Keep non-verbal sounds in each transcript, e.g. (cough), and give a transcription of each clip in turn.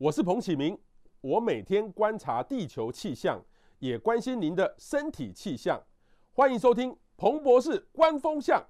我是彭启明，我每天观察地球气象，也关心您的身体气象。欢迎收听彭博士观风向。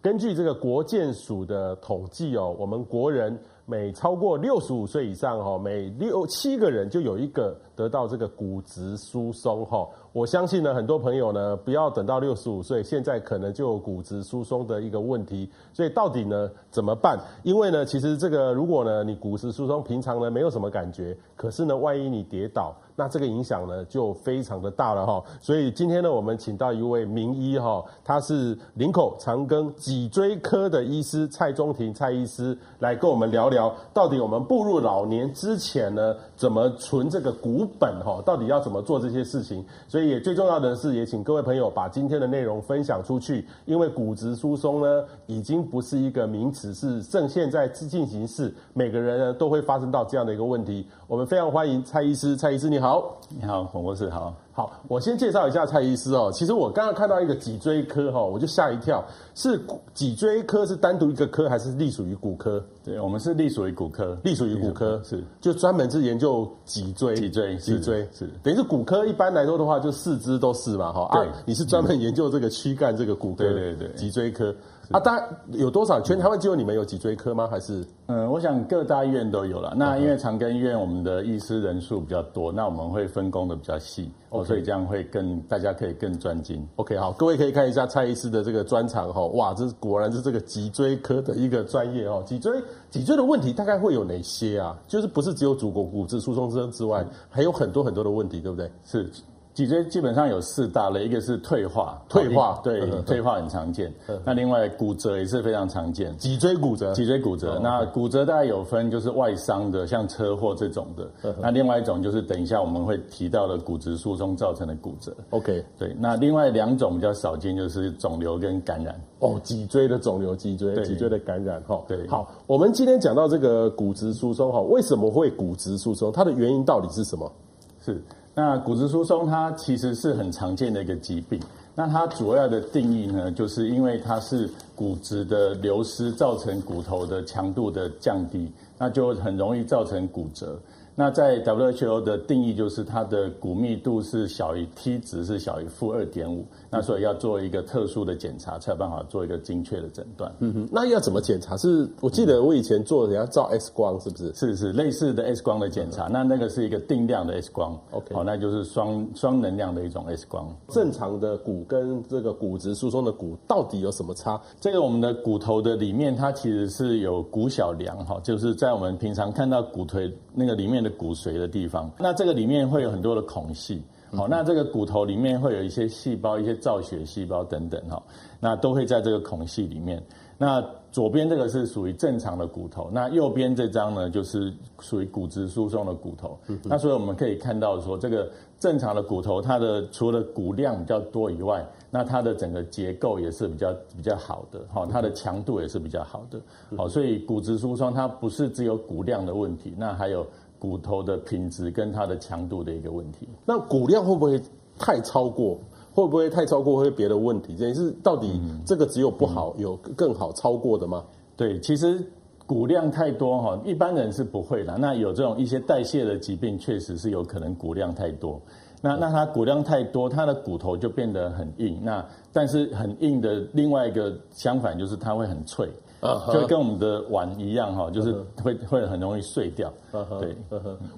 根据这个国建署的统计哦，我们国人每超过六十五岁以上哈，每六七个人就有一个得到这个骨质疏松哈。我相信呢，很多朋友呢，不要等到六十五岁，现在可能就有骨质疏松的一个问题。所以到底呢，怎么办？因为呢，其实这个如果呢，你骨质疏松平常呢没有什么感觉，可是呢，万一你跌倒，那这个影响呢就非常的大了哈。所以今天呢，我们请到一位名医哈，他是林口长庚脊椎科的医师蔡中庭蔡医师，来跟我们聊聊，到底我们步入老年之前呢，怎么存这个骨本哈？到底要怎么做这些事情？所以。也最重要的是，也请各位朋友把今天的内容分享出去，因为骨质疏松呢，已经不是一个名词，是正现在进行式，每个人呢都会发生到这样的一个问题。我们非常欢迎蔡医师，蔡医师你好，你好，洪博士好。好，我先介绍一下蔡医师哦。其实我刚刚看到一个脊椎科哈，我就吓一跳。是脊椎科是单独一个科，还是隶属于骨科？对，我们是隶属于骨科，隶属于骨科是，就专门是研究脊椎。脊椎，脊椎是，等于是骨科。一般来说的话，就四肢都是嘛，哈。对，你是专门研究这个躯干这个骨科，对对对，脊椎科。啊，大概有多少？全台湾只有你们有脊椎科吗？还是？嗯，我想各大医院都有了。那因为长庚医院我们的医师人数比较多，那我们会分工的比较细，okay. 所以这样会更大家可以更专精。OK，好，各位可以看一下蔡医师的这个专长哈，哇，这果然是这个脊椎科的一个专业哦。脊椎脊椎的问题大概会有哪些啊？就是不是只有主骨骨质疏松症之外，还有很多很多的问题，对不对？是。脊椎基本上有四大类，一个是退化，退化对退化很常见。那另外骨折也是非常常见，脊椎骨折，脊椎骨折。哦、那骨折大概有分，就是外伤的，像车祸这种的。那另外一种就是等一下我们会提到的骨质疏松造成的骨折。OK，对。那另外两种比较少见，就是肿瘤跟感染。哦，脊椎的肿瘤，脊椎脊椎的感染。哈，对。好，我们今天讲到这个骨质疏松，哈，为什么会骨质疏松？它的原因到底是什么？是。那骨质疏松它其实是很常见的一个疾病。那它主要的定义呢，就是因为它是骨质的流失造成骨头的强度的降低，那就很容易造成骨折。那在 WHO 的定义就是它的骨密度是小于 T 值是小于负二点五，那所以要做一个特殊的检查才有办法做一个精确的诊断。嗯哼，那要怎么检查？是我记得我以前做的，人家照 X 光是不是？是是类似的 X 光的检查，嗯，那那个是一个定量的 X 光。OK，好，那就是双双能量的一种 X 光。正常的骨跟这个骨质疏松的骨到底有什么差？这个我们的骨头的里面它其实是有骨小梁哈，就是在我们平常看到骨腿那个里面的。骨髓的地方，那这个里面会有很多的孔隙，好，那这个骨头里面会有一些细胞，一些造血细胞等等哈，那都会在这个孔隙里面。那左边这个是属于正常的骨头，那右边这张呢就是属于骨质疏松的骨头。那所以我们可以看到说，这个正常的骨头，它的除了骨量比较多以外，那它的整个结构也是比较比较好的，哈，它的强度也是比较好的。好，所以骨质疏松它不是只有骨量的问题，那还有。骨头的品质跟它的强度的一个问题，那骨量会不会太超过？会不会太超过会别的问题？这是到底这个只有不好，有更好超过的吗？对，其实骨量太多哈，一般人是不会的。那有这种一些代谢的疾病，确实是有可能骨量太多。那那它骨量太多，它的骨头就变得很硬。那但是很硬的另外一个相反就是它会很脆。就跟我们的碗一样哈，就是会会很容易碎掉。对，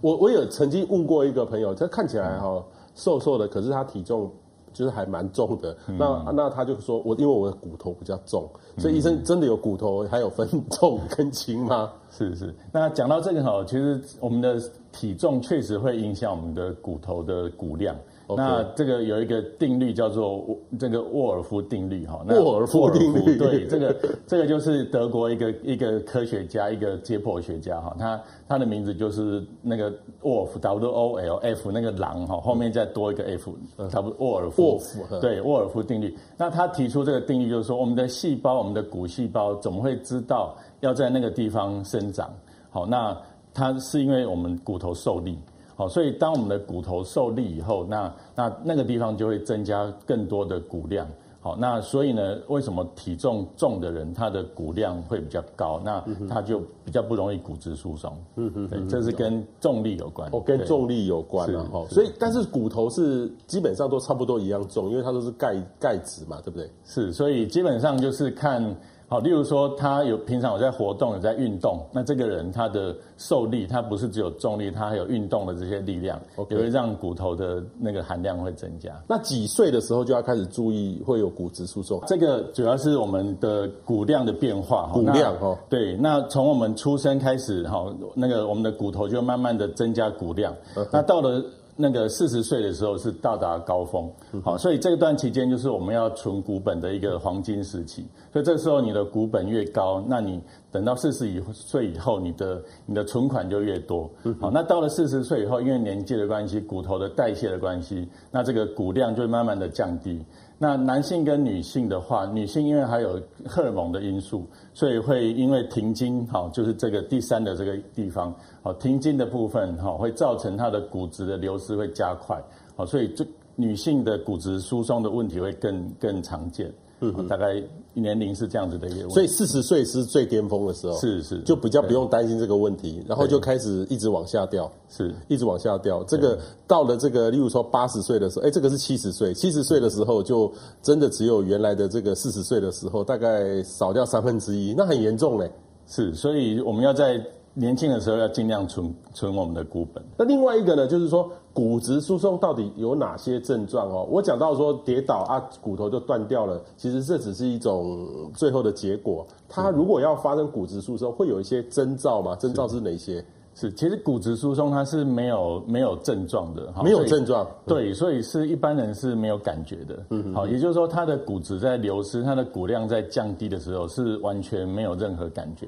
我我有曾经问过一个朋友，他看起来哈瘦瘦的，可是他体重就是还蛮重的。那那他就说我因为我的骨头比较重，所以医生真的有骨头还有分 (laughs) 重跟轻吗？是是。那讲到这个哈，其实我们的体重确实会影响我们的骨头的骨量。那这个有一个定律叫做这个沃尔夫定律哈，沃尔夫定律对，这个这个就是德国一个一个科学家，一个解剖学家哈，他他的名字就是那个沃尔夫 W O L F 那个狼哈，后面再多一个 F，差不多沃尔夫，沃尔夫对沃尔夫定律。那他提出这个定律就是说，我们的细胞，我们的骨细胞怎么会知道要在那个地方生长？好，那它是因为我们骨头受力。好，所以当我们的骨头受力以后，那那那个地方就会增加更多的骨量。好，那所以呢，为什么体重重的人他的骨量会比较高？那他就比较不容易骨质疏松。嗯嗯，对，这是跟重力有关。哦，跟重力有关啊。哈，所以但是骨头是基本上都差不多一样重，因为它都是钙钙质嘛，对不对？是，所以基本上就是看。好，例如说他有平常有在活动，有在运动，那这个人他的受力，他不是只有重力，他还有运动的这些力量.也会让骨头的那个含量会增加。那几岁的时候就要开始注意会有骨质疏松？这个主要是我们的骨量的变化，骨量哈。对，那从我们出生开始哈，那个我们的骨头就慢慢的增加骨量，那到了。那个四十岁的时候是到达高峰，好，所以这段期间就是我们要存股本的一个黄金时期。所以这时候你的股本越高，那你等到四十以岁以后，你的你的存款就越多。好，那到了四十岁以后，因为年纪的关系，骨头的代谢的关系，那这个骨量就会慢慢的降低。那男性跟女性的话，女性因为还有荷尔蒙的因素，所以会因为停经，哈，就是这个第三的这个地方，好，停经的部分，哈，会造成她的骨质的流失会加快，好，所以这女性的骨质疏松的问题会更更常见。嗯，大概年龄是这样子的一个所以四十岁是最巅峰的时候，是是，就比较不用担心这个问题，然后就开始一直往下掉，是，一直往下掉。这个到了这个，例如说八十岁的时候，哎，这个是七十岁，七十岁的时候就真的只有原来的这个四十岁的时候，大概少掉三分之一，那很严重嘞。是，所以我们要在。年轻的时候要尽量存存我们的股本。那另外一个呢，就是说骨质疏松到底有哪些症状哦？我讲到说跌倒啊，骨头就断掉了，其实这只是一种最后的结果。它如果要发生骨质疏松，会有一些征兆吗？征兆是哪些？是，其实骨质疏松它是没有没有症状的，没有症状。对，所以是一般人是没有感觉的。嗯，好，也就是说，它的骨质在流失，它的骨量在降低的时候，是完全没有任何感觉。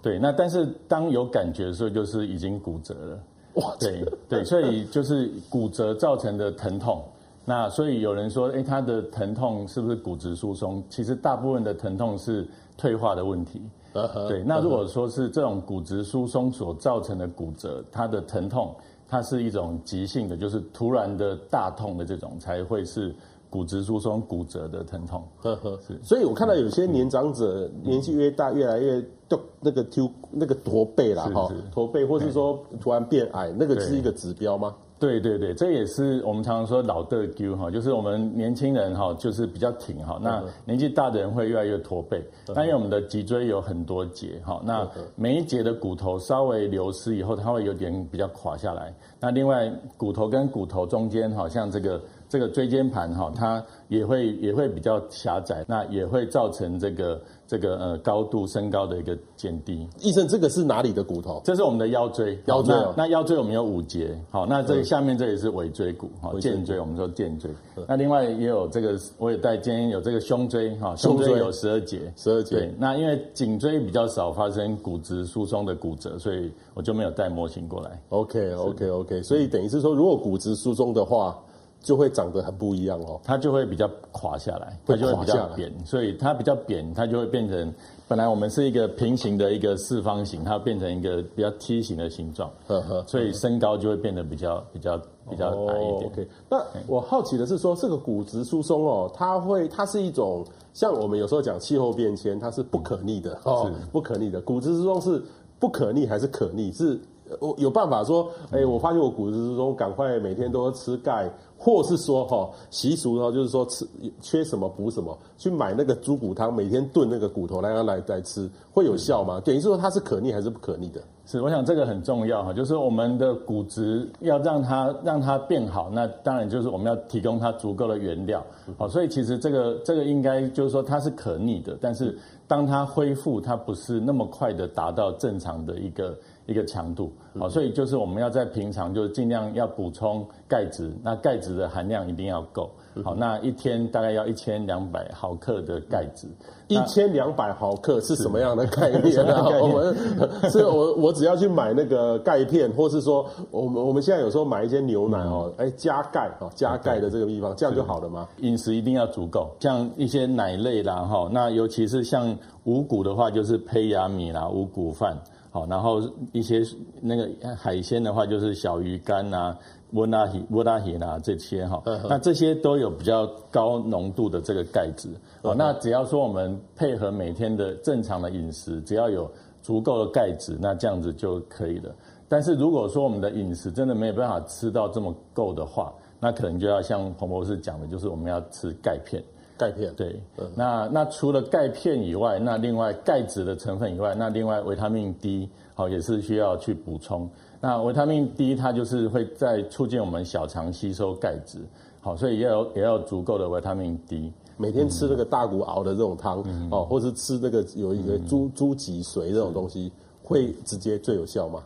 对，那但是当有感觉的时候，就是已经骨折了。哇，对对，所以就是骨折造成的疼痛。那所以有人说，哎，他的疼痛是不是骨质疏松？其实大部分的疼痛是退化的问题。Uh huh, 对，那如果说是这种骨质疏松所造成的骨折，它的疼痛，它是一种急性的，就是突然的大痛的这种，才会是。骨质疏松、骨折的疼痛，呵呵，是。所以我看到有些年长者年纪越大，越来越都那个丢那个驼背啦哈，驼背，或是说突然变矮，那个是一个指标吗？对对对，这也是我们常常说老的丢哈，就是我们年轻人哈，就是比较挺哈，那年纪大的人会越来越驼背。那因为我们的脊椎有很多节哈，那每一节的骨头稍微流失以后，它会有点比较垮下来。那另外骨头跟骨头中间，好像这个。这个椎间盘哈，它也会也会比较狭窄，那也会造成这个这个呃高度身高的一个减低。医生，这个是哪里的骨头？这是我们的腰椎，腰椎。那腰椎我们有五节，好，那这下面这里是尾椎骨，哈，荐椎，我们说荐椎。那另外也有这个，我也带今天有这个胸椎，哈，胸椎有十二节，十二节。对，那因为颈椎比较少发生骨质疏松的骨折，所以我就没有带模型过来。OK OK OK，所以等于是说，如果骨质疏松的话。就会长得很不一样哦，它就会比较垮下来，它就会比较扁，所以它比较扁，它就会变成本来我们是一个平行的一个四方形，它变成一个比较梯形的形状，呵呵，所以身高就会变得比较比较比较矮一点。那我好奇的是说，这个骨质疏松哦，它会它是一种像我们有时候讲气候变迁，它是不可逆的哦，是不可逆的。骨质疏松是不可逆还是可逆？是我有办法说，哎，我发现我骨质疏松，赶快每天都吃钙。或是说哈习俗呢，就是说吃缺什么补什么，去买那个猪骨汤，每天炖那个骨头来来来来吃，会有效吗？等于是说它是可逆还是不可逆的？是，我想这个很重要哈，就是我们的骨质要让它让它变好，那当然就是我们要提供它足够的原料。好，所以其实这个这个应该就是说它是可逆的，但是当它恢复，它不是那么快的达到正常的一个。一个强度，好，所以就是我们要在平常就尽量要补充钙质，那钙质的含量一定要够，好，那一天大概要一千两百毫克的钙质。一千两百毫克是什么样的概念呢？(laughs) (laughs) 我们是我我只要去买那个钙片，或是说我们我们现在有时候买一些牛奶哦，哎加钙哦加钙的这个地方，这样就好了吗？饮食一定要足够，像一些奶类啦哈，那尤其是像五谷的话，就是胚芽米啦、五谷饭。好，然后一些那个海鲜的话，就是小鱼干啊、温拉鱼、温拉鱼啊这些哈，那这些都有比较高浓度的这个钙质。哦，那只要说我们配合每天的正常的饮食，只要有足够的钙质，那这样子就可以了。但是如果说我们的饮食真的没有办法吃到这么够的话，那可能就要像彭博士讲的，就是我们要吃钙片。钙片对，那那除了钙片以外，那另外钙质的成分以外，那另外维他命 D 好也是需要去补充。那维他命 D 它就是会在促进我们小肠吸收钙质，好，所以也要有也要有足够的维他命 D。每天吃那个大骨熬的这种汤，嗯、哦，或是吃那个有一个猪猪脊髓这种东西，会直接最有效吗？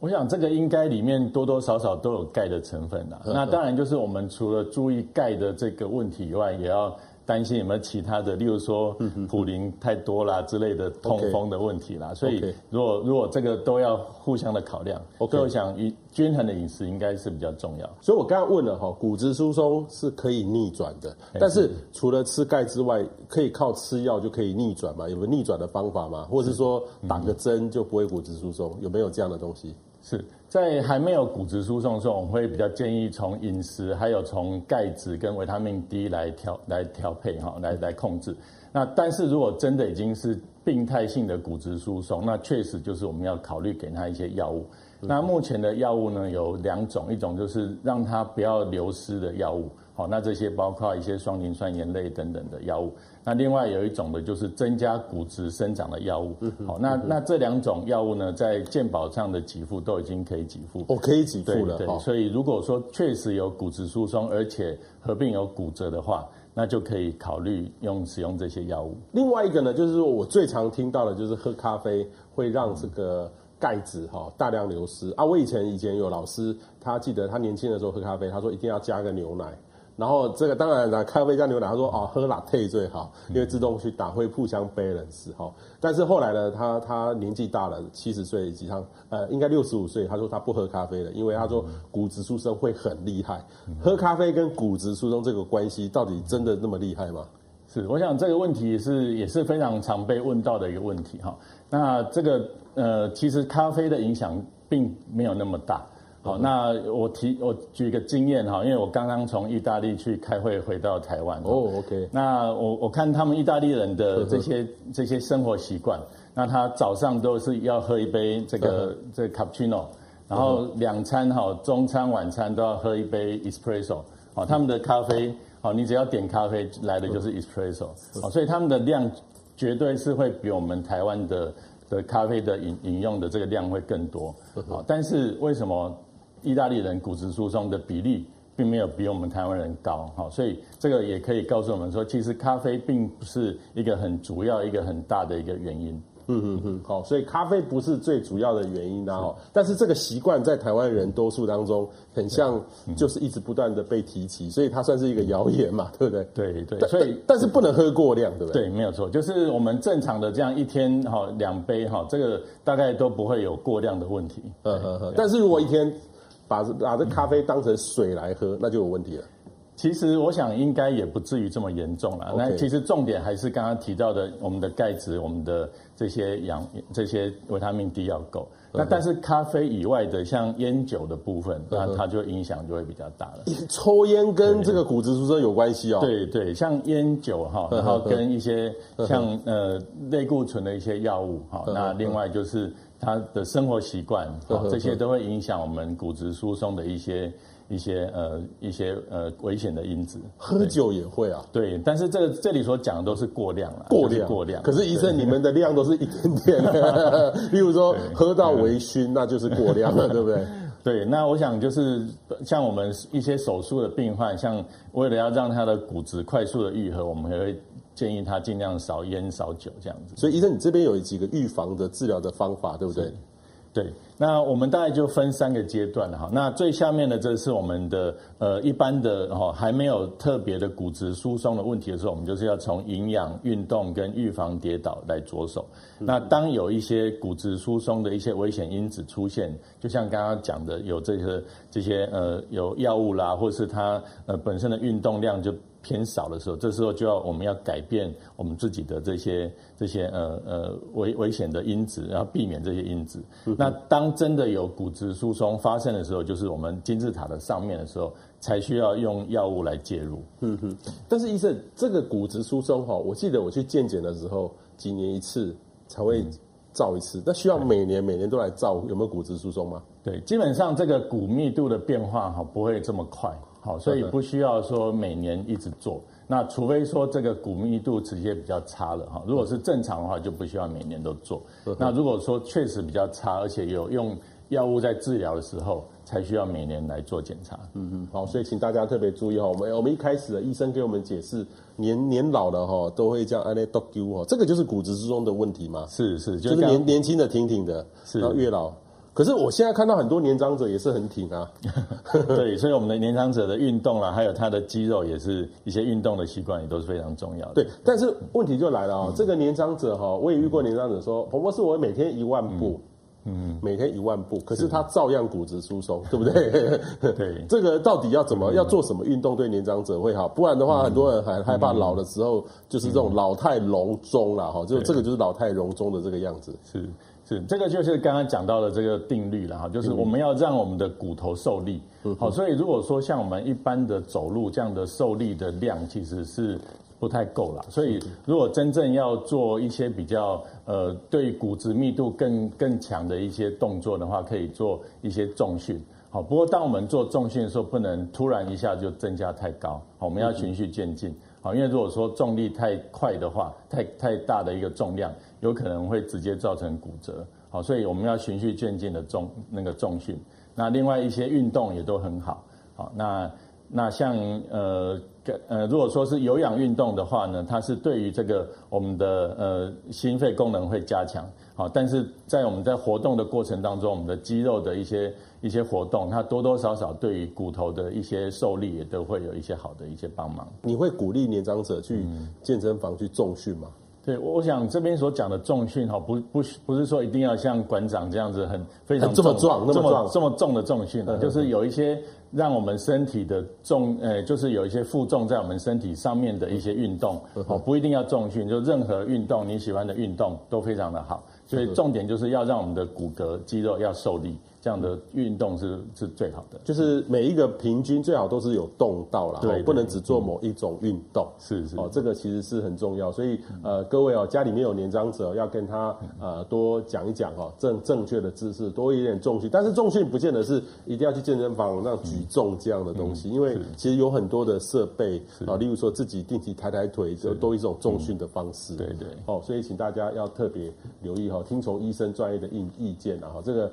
我想这个应该里面多多少少都有钙的成分的。那当然就是我们除了注意钙的这个问题以外，也要。担心有没有其他的，例如说普林太多啦之类的痛风的问题啦，所以如果如果这个都要互相的考量，所以我想均衡的饮食应该是比较重要。所以我刚刚问了哈，骨质疏松是可以逆转的，但是除了吃钙之外，可以靠吃药就可以逆转吗？有没有逆转的方法吗？或者是说打个针就不会骨质疏松？有没有这样的东西？是在还没有骨质疏松的时候，我们会比较建议从饮食，还有从钙质跟维他命 D 来调来调配哈，来来控制。那但是如果真的已经是病态性的骨质疏松，那确实就是我们要考虑给他一些药物。那目前的药物呢有两种，一种就是让他不要流失的药物，好，那这些包括一些双磷酸盐类等等的药物。那另外有一种的就是增加骨质生长的药物，好，那那这两种药物呢，在健保上的给付都已经可以给付，哦，可以给付了，对，对，所以如果说确实有骨质疏松，而且合并有骨折的话，那就可以考虑用使用这些药物。另外一个呢，就是说我最常听到的就是喝咖啡会让这个钙质哈大量流失啊。我以前以前有老师，他记得他年轻的时候喝咖啡，他说一定要加个牛奶。然后这个当然了，咖啡加牛奶，他说哦，喝 latte 最好，因为自动去打会互相 balance 哈。但是后来呢，他他年纪大了，七十岁以上，呃，应该六十五岁，他说他不喝咖啡了，因为他说骨质疏松会很厉害。喝咖啡跟骨质疏松这个关系到底真的那么厉害吗？是，我想这个问题是也是非常常被问到的一个问题哈。那这个呃，其实咖啡的影响并没有那么大。好，那我提我举一个经验哈，因为我刚刚从意大利去开会回到台湾。哦，OK。那我我看他们意大利人的这些这些生活习惯，那他早上都是要喝一杯这个这个 cappuccino，然后两餐哈，中餐晚餐都要喝一杯 espresso。好，他们的咖啡，好，你只要点咖啡来的就是 espresso。好，所以他们的量绝对是会比我们台湾的的咖啡的饮饮用的这个量会更多。好，但是为什么？意大利人骨质疏松的比例并没有比我们台湾人高，哈，所以这个也可以告诉我们说，其实咖啡并不是一个很主要、一个很大的一个原因。嗯嗯嗯，好，所以咖啡不是最主要的原因啊，哈，但是这个习惯在台湾人多数当中，很像就是一直不断的被提起，所以它算是一个谣言嘛，对不对？对对，所以但是不能喝过量，对不对？对，没有错，就是我们正常的这样一天哈两杯哈，这个大概都不会有过量的问题。嗯嗯嗯，但是如果一天。把把这咖啡当成水来喝，那就有问题了。其实我想应该也不至于这么严重了。那其实重点还是刚刚提到的，我们的钙质、我们的这些氧、这些维他命 D 要够。那但是咖啡以外的，像烟酒的部分，那它就影响就会比较大了。抽烟跟这个骨质疏松有关系哦。对对，像烟酒哈，然后跟一些像呃类固醇的一些药物哈，那另外就是。他的生活习惯，这些都会影响我们骨质疏松的一些一些呃一些呃危险的因子。喝酒也会啊？对，但是这这里所讲的都是过量了，过量过量。可是医生，你们的量都是一点点的，例 (laughs) 如说喝到微醺，那就是过量了，(laughs) 对不对？对，那我想就是像我们一些手术的病患，像为了要让他的骨质快速的愈合，我们还会。建议他尽量少烟少酒这样子。所以医生，你这边有几个预防的治疗的方法，对不对？对，那我们大概就分三个阶段哈。那最下面的这是我们的呃一般的哈，还没有特别的骨质疏松的问题的时候，我们就是要从营养、运动跟预防跌倒来着手。那当有一些骨质疏松的一些危险因子出现，就像刚刚讲的，有这些这些呃有药物啦，或是他呃本身的运动量就。偏少的时候，这时候就要我们要改变我们自己的这些这些呃呃危危险的因子，然后避免这些因子。嗯、那当真的有骨质疏松发生的时候，就是我们金字塔的上面的时候，才需要用药物来介入。嗯哼。但是医生，这个骨质疏松哈，我记得我去健检的时候，几年一次才会照一次，那需要每年每年都来照，有没有骨质疏松吗？对，基本上这个骨密度的变化哈不会这么快。好，所以不需要说每年一直做。那除非说这个骨密度直接比较差了哈，如果是正常的话，就不需要每年都做。那如果说确实比较差，而且有用药物在治疗的时候，才需要每年来做检查。嗯嗯。好，所以请大家特别注意哈，我们我们一开始的医生给我们解释，年年老了哈都会这样安内多丢哈，这个就是骨质疏松的问题吗？是是，就是年年轻的挺挺的，是，然后越老。可是我现在看到很多年长者也是很挺啊，(laughs) 对，所以我们的年长者的运动啊，还有他的肌肉，也是一些运动的习惯也都是非常重要的。对，但是问题就来了啊、这个年长者哈，我也遇过年长者说，彭博士，我每天一万步，嗯，每天一万步，可是他照样骨质疏松，(laughs) 对不对？对，(laughs) 这个到底要怎么要做什么运动对年长者会好？不然的话，很多人还害怕老的时候就是这种老态龙钟了哈，就这个就是老态龙钟的这个样子，是。是，这个就是刚刚讲到的这个定律了哈，就是我们要让我们的骨头受力，好，所以如果说像我们一般的走路这样的受力的量其实是不太够了，所以如果真正要做一些比较呃对骨质密度更更强的一些动作的话，可以做一些重训，好，不过当我们做重训的时候，不能突然一下就增加太高，好，我们要循序渐进。好，因为如果说重力太快的话，太太大的一个重量，有可能会直接造成骨折。好，所以我们要循序渐进的重那个重训。那另外一些运动也都很好。好，那那像呃呃，如果说是有氧运动的话呢，它是对于这个我们的呃心肺功能会加强。好，但是在我们在活动的过程当中，我们的肌肉的一些一些活动，它多多少少对于骨头的一些受力也都会有一些好的一些帮忙。你会鼓励年长者去健身房去重训吗？对，我想这边所讲的重训哈，不不不是说一定要像馆长这样子很非常这么壮、那么壮、这么重的重训啊，就是有一些让我们身体的重，呃，就是有一些负重在我们身体上面的一些运动，哦，不一定要重训，就任何运动你喜欢的运动都非常的好。所以重点就是要让我们的骨骼肌肉要受力，这样的运动是是最好的。就是每一个平均最好都是有动到啦，对，不能只做某一种运动。是是，哦，这个其实是很重要。所以呃，各位哦，家里面有年长者，要跟他呃多讲一讲哦，正正确的姿势，多一点重训。但是重训不见得是一定要去健身房让举重这样的东西，因为其实有很多的设备啊，例如说自己定期抬抬腿，就都一种重训的方式。对对。哦，所以请大家要特别留意。听从医生专业的意意见啊，哈，这个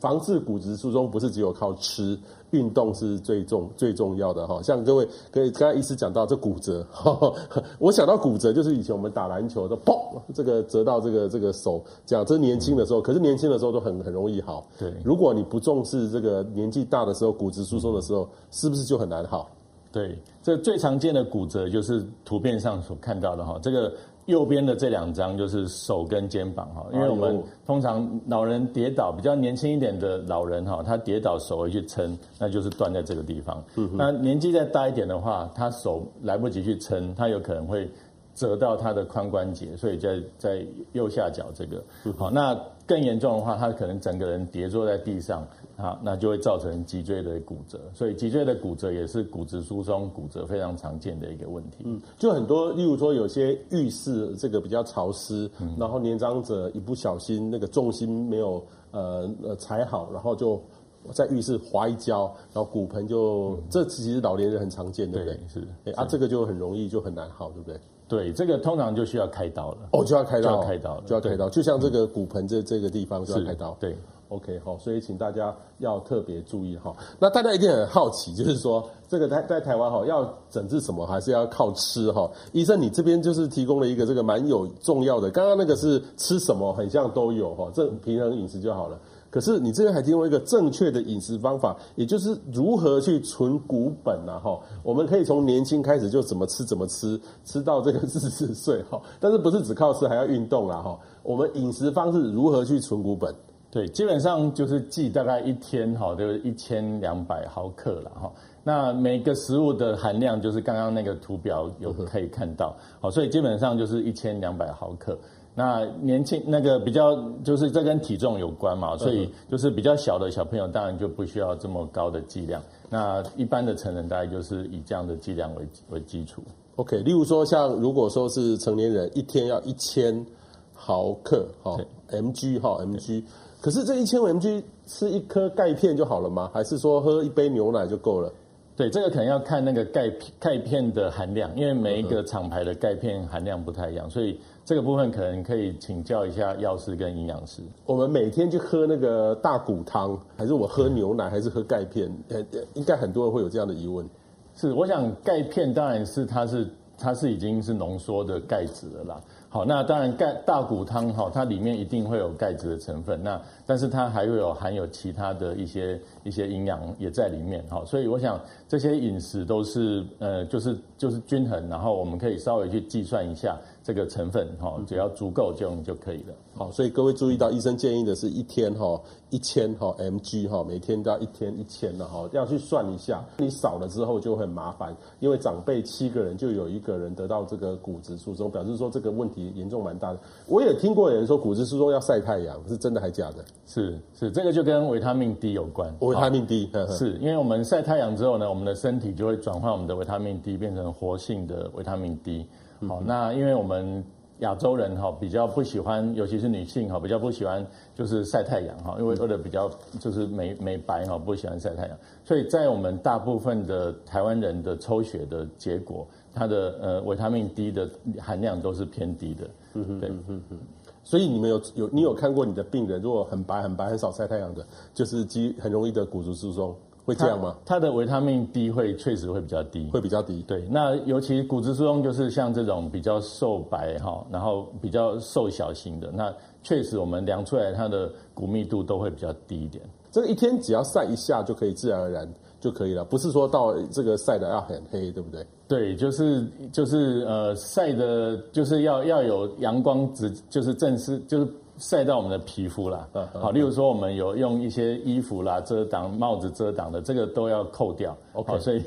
防治骨质疏松不是只有靠吃，运动是最重最重要的哈。像各位，可以刚才医师讲到这骨折，(laughs) 我想到骨折就是以前我们打篮球的，砰，这个折到这个这个手，这样，这是年轻的时候，可是年轻的时候都很很容易好。对，如果你不重视这个年纪大的时候骨质疏松的时候，是不是就很难好？对，这最常见的骨折就是图片上所看到的哈，这个。右边的这两张就是手跟肩膀哈，因为我们通常老人跌倒，比较年轻一点的老人哈，他跌倒手会去撑，那就是断在这个地方。那年纪再大一点的话，他手来不及去撑，他有可能会折到他的髋关节，所以在在右下角这个。好，那更严重的话，他可能整个人跌坐在地上。好，那就会造成脊椎的骨折，所以脊椎的骨折也是骨质疏松骨折非常常见的一个问题。嗯，就很多，例如说有些浴室这个比较潮湿，嗯、然后年长者一不小心那个重心没有呃呃踩好，然后就在浴室滑一跤，然后骨盆就、嗯、这其实老年人很常见，对不对？对是，欸、啊，这个就很容易就很难好，对不对？对，这个通常就需要开刀了。哦，就要开刀，就要开刀，就要开刀，就像这个骨盆这这个地方就要开刀。对。OK，好，所以请大家要特别注意哈。那大家一定很好奇，就是说这个在在台湾哈，要整治什么，还是要靠吃哈？医生，你这边就是提供了一个这个蛮有重要的。刚刚那个是吃什么，很像都有哈，这平衡饮食就好了。可是你这边还提供一个正确的饮食方法，也就是如何去存骨本呐哈。我们可以从年轻开始就怎么吃怎么吃，吃到这个四十岁哈。但是不是只靠吃，还要运动啦哈。我们饮食方式如何去存骨本？对，基本上就是记大概一天哈，就是一千两百毫克了哈。那每个食物的含量就是刚刚那个图表有可以看到，好，所以基本上就是一千两百毫克。那年轻那个比较就是这跟体重有关嘛，所以就是比较小的小朋友当然就不需要这么高的剂量。那一般的成人大概就是以这样的剂量为为基础。OK，例如说像如果说是成年人一天要一千毫克哈 mg 哈 mg，可是这一千 mg 吃一颗钙片就好了吗？还是说喝一杯牛奶就够了？对，这个可能要看那个钙钙片的含量，因为每一个厂牌的钙片含量不太一样，所以这个部分可能可以请教一下药师跟营养师。我们每天就喝那个大骨汤，还是我喝牛奶，还是喝钙片？呃，应该很多人会有这样的疑问。是，我想钙片当然是它是它是已经是浓缩的钙质了啦。好，那当然钙大骨汤哈，它里面一定会有钙质的成分，那但是它还会有含有其他的一些一些营养也在里面哈，所以我想这些饮食都是呃就是就是均衡，然后我们可以稍微去计算一下。这个成分哈，只要足够就就可以了。好，所以各位注意到，医生建议的是一天哈一千哈 mg 哈，每天都要一天一千的哈，要去算一下。你少了之后就很麻烦，因为长辈七个人就有一个人得到这个骨质疏松，表示说这个问题严重蛮大的。我也听过有人说骨质疏松要晒太阳，是真的还假的？是是，这个就跟维他命 D 有关。维他命 D 是因为我们晒太阳之后呢，我们的身体就会转换我们的维他命 D 变成活性的维他命 D。好，那因为我们亚洲人哈比较不喜欢，尤其是女性哈比较不喜欢就是晒太阳哈，因为为了比较就是美美白哈不喜欢晒太阳，所以在我们大部分的台湾人的抽血的结果，它的呃维他命 D 的含量都是偏低的。嗯哼，对，嗯哼，所以你们有有你有看过你的病人如果很白很白很少晒太阳的，就是肌很容易的骨质疏松。会这样吗？它的维他命 D 会确实会比较低，会比较低。对，那尤其骨质疏松就是像这种比较瘦白哈，然后比较瘦小型的，那确实我们量出来它的骨密度都会比较低一点。这个一天只要晒一下就可以自然而然就可以了，不是说到这个晒的要很黑，对不对？对，就是就是呃晒的，就是要要有阳光直，就是正式就是。晒到我们的皮肤啦，好，例如说我们有用一些衣服啦遮挡、帽子遮挡的，这个都要扣掉。OK，所以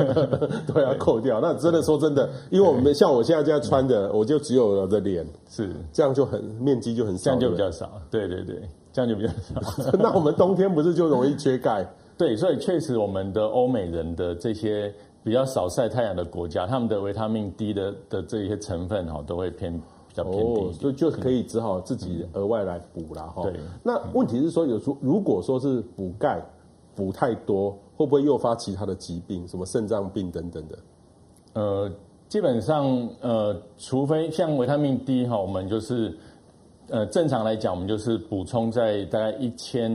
(laughs) 都要扣掉。那真的说真的，因为我们像我现在这样穿的，我就只有我的脸，是这样就很面积就很少，这样就比较少。对对对，这样就比较少。(laughs) 那我们冬天不是就容易缺钙？(laughs) 对，所以确实我们的欧美人的这些比较少晒太阳的国家，他们的维他命 D 的的这些成分哈都会偏。哦，所以就可以只好自己额外来补了哈。对，那问题是说，有时如果说是补钙补太多，会不会诱发其他的疾病，什么肾脏病等等的？呃，基本上呃，除非像维他命 D 哈，我们就是呃正常来讲，我们就是补充在大概一千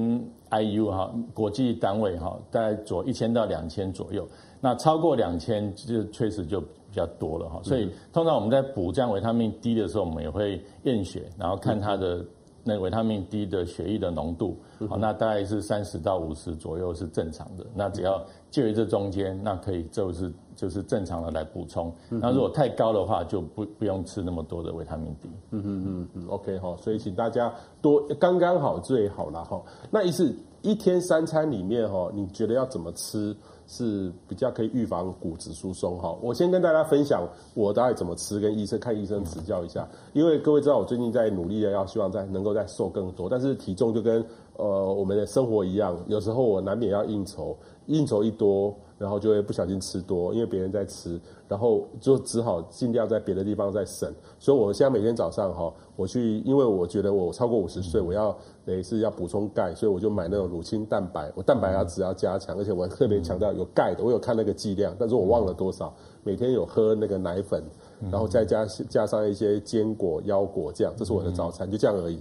IU 哈，国际单位哈，大概左一千到两千左右。那超过两千，就确实就。比较多了哈，所以通常我们在补这样维他命 D 的时候，我们也会验血，然后看它的那维他命 D 的血液的浓度，好，那大概是三十到五十左右是正常的。那只要介于这中间，那可以就是就是正常的来补充。那如果太高的话，就不不用吃那么多的维他命 D。嗯嗯嗯嗯，OK 哈，所以请大家多刚刚好最好了哈。那一次一天三餐里面哈，你觉得要怎么吃？是比较可以预防骨质疏松哈。我先跟大家分享我大概怎么吃，跟医生看医生指教一下。因为各位知道我最近在努力的，要希望在能够再瘦更多，但是体重就跟呃我们的生活一样，有时候我难免要应酬，应酬一多。然后就会不小心吃多，因为别人在吃，然后就只好尽量在别的地方再省。所以我现在每天早上哈，我去，因为我觉得我超过五十岁，我要等于是要补充钙，所以我就买那种乳清蛋白，我蛋白要只要加强，而且我特别强调有钙的，我有看那个剂量，但是我忘了多少。每天有喝那个奶粉，然后再加加上一些坚果、腰果这样，这是我的早餐，就这样而已。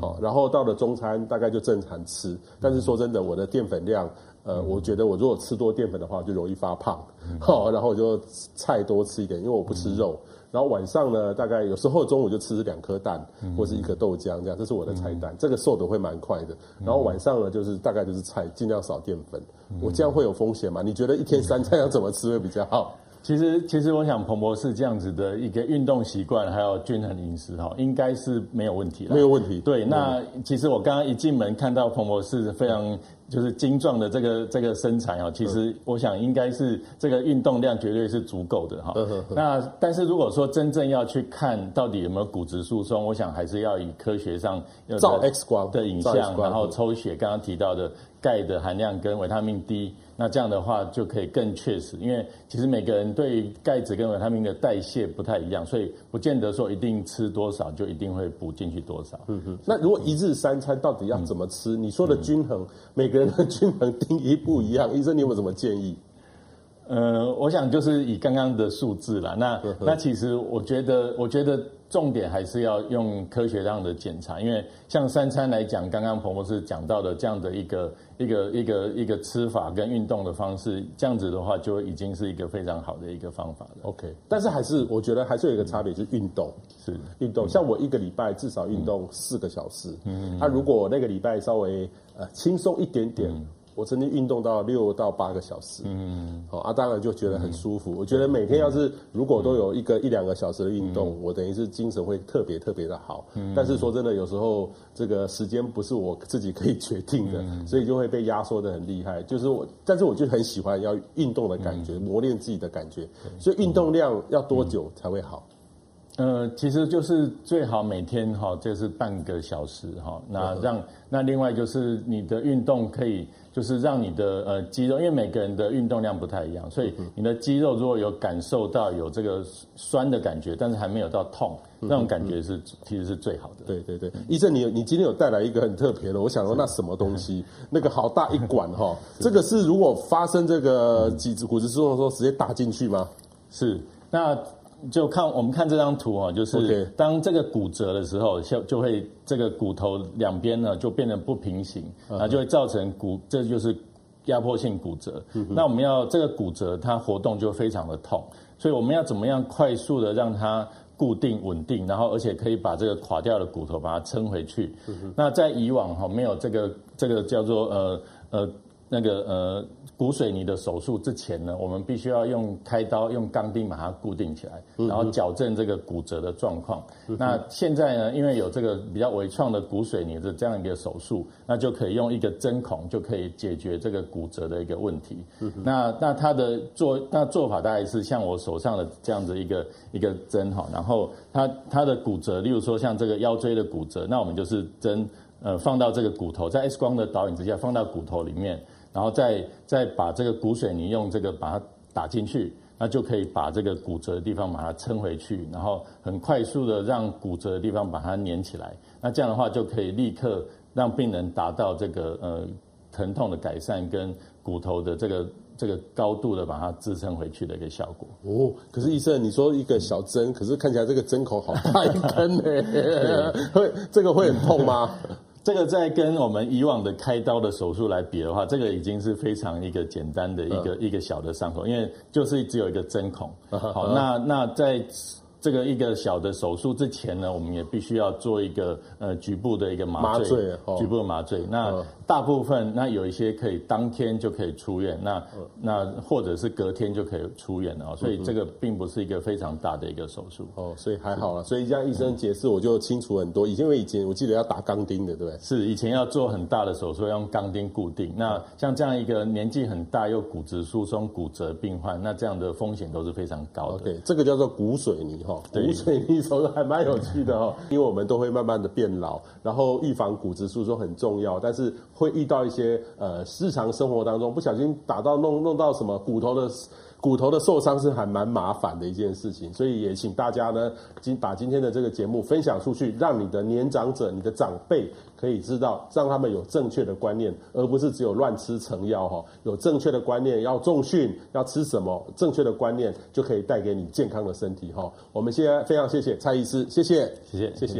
好，然后到了中餐大概就正常吃，但是说真的，我的淀粉量。呃，我觉得我如果吃多淀粉的话，就容易发胖。好，然后我就菜多吃一点，因为我不吃肉。然后晚上呢，大概有时候中午就吃两颗蛋，或是一颗豆浆这样，这是我的菜单。这个瘦的会蛮快的。然后晚上呢，就是大概就是菜，尽量少淀粉。我这样会有风险吗？你觉得一天三餐要怎么吃会比较好？其实，其实我想彭博士这样子的一个运动习惯，还有均衡饮食哈，应该是没有问题的。没有问题。对，那其实我刚刚一进门看到彭博士非常就是精壮的这个这个身材啊，其实我想应该是这个运动量绝对是足够的哈。那但是如果说真正要去看到底有没有骨质疏松，我想还是要以科学上照 X 光的影像，然后抽血，刚刚提到的钙的含量跟维他命 D。那这样的话就可以更确实，因为其实每个人对钙质跟维他命的代谢不太一样，所以不见得说一定吃多少就一定会补进去多少。嗯哼。那如果一日三餐到底要怎么吃？嗯、你说的均衡，每个人的均衡定义不一样，医生你有没有什么建议？呃，我想就是以刚刚的数字啦。那那其实我觉得，我觉得。重点还是要用科学上的检查，因为像三餐来讲，刚刚彭博士讲到的这样的一个一个一个一个吃法跟运动的方式，这样子的话就已经是一个非常好的一个方法了。OK，但是还是我觉得还是有一个差别，就是运动是运动。像我一个礼拜至少运动四个小时，嗯，他如果那个礼拜稍微呃轻松一点点。嗯我曾经运动到六到八个小时，嗯，好啊，当然就觉得很舒服。我觉得每天要是如果都有一个一两个小时的运动，我等于是精神会特别特别的好。嗯但是说真的，有时候这个时间不是我自己可以决定的，所以就会被压缩的很厉害。就是我，但是我就很喜欢要运动的感觉，磨练自己的感觉。所以运动量要多久才会好？呃，其实就是最好每天哈，就是半个小时哈。那让那另外就是你的运动可以。就是让你的呃肌肉，因为每个人的运动量不太一样，所以你的肌肉如果有感受到有这个酸的感觉，但是还没有到痛，那种感觉是其实是最好的。对对对，医生，你你今天有带来一个很特别的，我想说那什么东西？(laughs) 那个好大一管哈，这个是如果发生这个脊骨质疏松的时候，直接打进去吗？是，那。就看我们看这张图啊，就是当这个骨折的时候，就就会这个骨头两边呢就变得不平行，啊，就会造成骨，这就是压迫性骨折。那我们要这个骨折它活动就非常的痛，所以我们要怎么样快速的让它固定稳定，然后而且可以把这个垮掉的骨头把它撑回去。那在以往哈没有这个这个叫做呃呃。那个呃骨水泥的手术之前呢，我们必须要用开刀用钢钉把它固定起来，然后矫正这个骨折的状况。那现在呢，因为有这个比较微创的骨水泥的这样一个手术，那就可以用一个针孔就可以解决这个骨折的一个问题。那那它的做那做法大概是像我手上的这样子一个一个针哈，然后它它的骨折，例如说像这个腰椎的骨折，那我们就是针呃放到这个骨头，在 X 光的导引之下放到骨头里面。然后再再把这个骨水泥用这个把它打进去，那就可以把这个骨折的地方把它撑回去，然后很快速的让骨折的地方把它粘起来。那这样的话就可以立刻让病人达到这个呃疼痛的改善跟骨头的这个这个高度的把它支撑回去的一个效果。哦，可是医生，你说一个小针，可是看起来这个针口好大一根呢，(laughs) 会这个会很痛吗？这个在跟我们以往的开刀的手术来比的话，这个已经是非常一个简单的一个、嗯、一个小的伤口，因为就是只有一个针孔。好，那那在。这个一个小的手术之前呢，我们也必须要做一个呃局部的一个麻醉，麻醉哦、局部的麻醉。那大部分那有一些可以当天就可以出院，那那或者是隔天就可以出院了。所以这个并不是一个非常大的一个手术哦，所以还好啊。所以这样医生解释我就清楚很多。以前因为以前我记得要打钢钉的，对不对？是以前要做很大的手术，用钢钉固定。那像这样一个年纪很大又骨质疏松骨折病患，那这样的风险都是非常高的。对，这个叫做骨水泥哈。骨水泥手术还蛮有趣的哦，因为我们都会慢慢的变老，然后预防骨质疏松很重要，但是会遇到一些呃日常生活当中不小心打到弄弄到什么骨头的。骨头的受伤是还蛮麻烦的一件事情，所以也请大家呢，今把今天的这个节目分享出去，让你的年长者、你的长辈可以知道，让他们有正确的观念，而不是只有乱吃成药哈。有正确的观念，要重训，要吃什么，正确的观念就可以带给你健康的身体哈。我们现在非常谢谢蔡医师，谢谢，谢谢，谢谢。